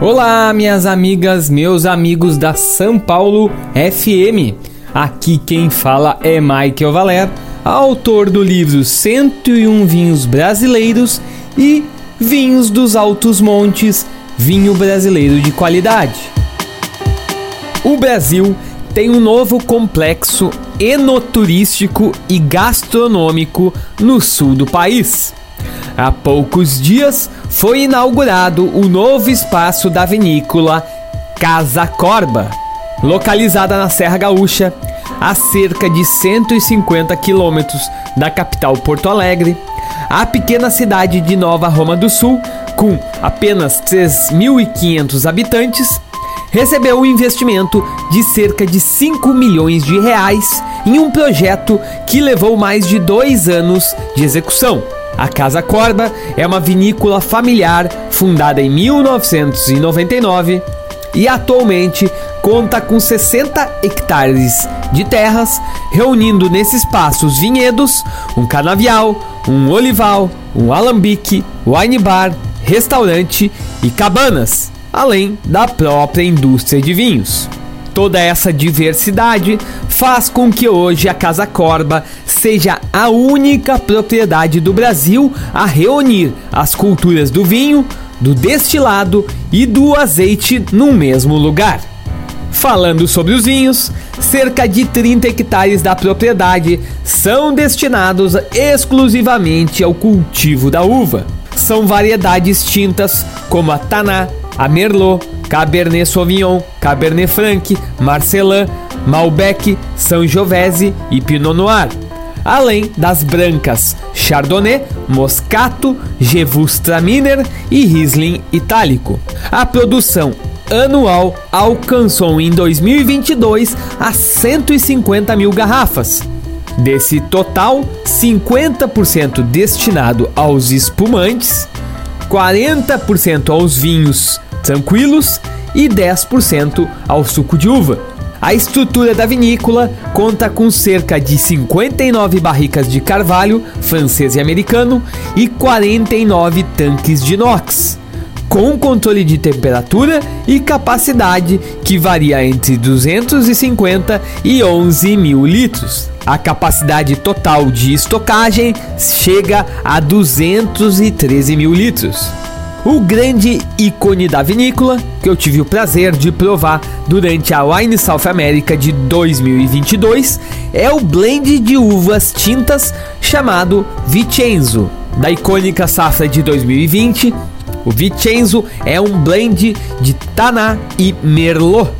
Olá, minhas amigas, meus amigos da São Paulo FM. Aqui quem fala é Michael Valer, autor do livro 101 Vinhos Brasileiros e Vinhos dos Altos Montes, vinho brasileiro de qualidade. O Brasil tem um novo complexo enoturístico e gastronômico no sul do país. Há poucos dias foi inaugurado o novo espaço da vinícola Casa Corba, localizada na Serra Gaúcha, a cerca de 150 quilômetros da capital Porto Alegre. A pequena cidade de Nova Roma do Sul, com apenas 3.500 habitantes, recebeu um investimento de cerca de 5 milhões de reais em um projeto que levou mais de dois anos de execução. A Casa Corba é uma vinícola familiar fundada em 1999 e atualmente conta com 60 hectares de terras, reunindo nesse espaço os vinhedos, um canavial, um olival, um alambique, wine bar, restaurante e cabanas, além da própria indústria de vinhos. Toda essa diversidade faz com que hoje a Casa Corba seja a única propriedade do Brasil a reunir as culturas do vinho, do destilado e do azeite no mesmo lugar. Falando sobre os vinhos, cerca de 30 hectares da propriedade são destinados exclusivamente ao cultivo da uva. São variedades tintas como a Taná, a Merlot, Cabernet Sauvignon, Cabernet Franc, Marcelin, Malbec, Sangiovese e Pinot Noir. Além das brancas Chardonnay, Moscato, Gewürztraminer e Riesling Itálico. A produção anual alcançou em 2022 a 150 mil garrafas. Desse total, 50% destinado aos espumantes, 40% aos vinhos tranquilos e 10% ao suco de uva. A estrutura da vinícola conta com cerca de 59 barricas de carvalho francês e americano e 49 tanques de inox, com controle de temperatura e capacidade que varia entre 250 e 11 mil litros. A capacidade total de estocagem chega a 213 mil litros. O grande ícone da vinícola, que eu tive o prazer de provar durante a Wine South America de 2022, é o blend de uvas tintas chamado Vicenzo. Da icônica safra de 2020, o Vicenzo é um blend de Taná e Merlot.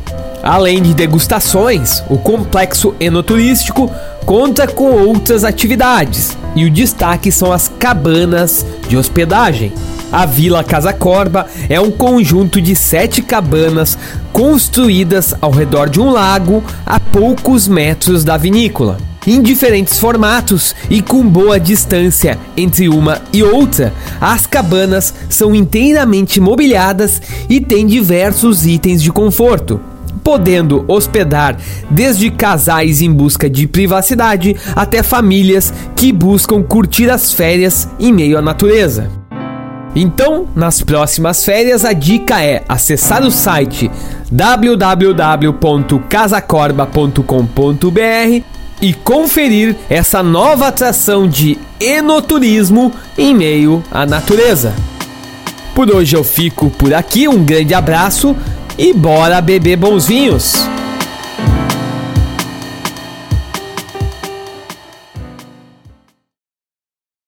Além de degustações, o complexo enoturístico conta com outras atividades e o destaque são as cabanas de hospedagem. A Vila Casa Corba é um conjunto de sete cabanas construídas ao redor de um lago a poucos metros da vinícola. Em diferentes formatos e com boa distância entre uma e outra, as cabanas são inteiramente mobiliadas e têm diversos itens de conforto podendo hospedar desde casais em busca de privacidade até famílias que buscam curtir as férias em meio à natureza. Então, nas próximas férias, a dica é acessar o site www.casacorba.com.br e conferir essa nova atração de enoturismo em meio à natureza. Por hoje eu fico por aqui, um grande abraço e bora beber bons vinhos!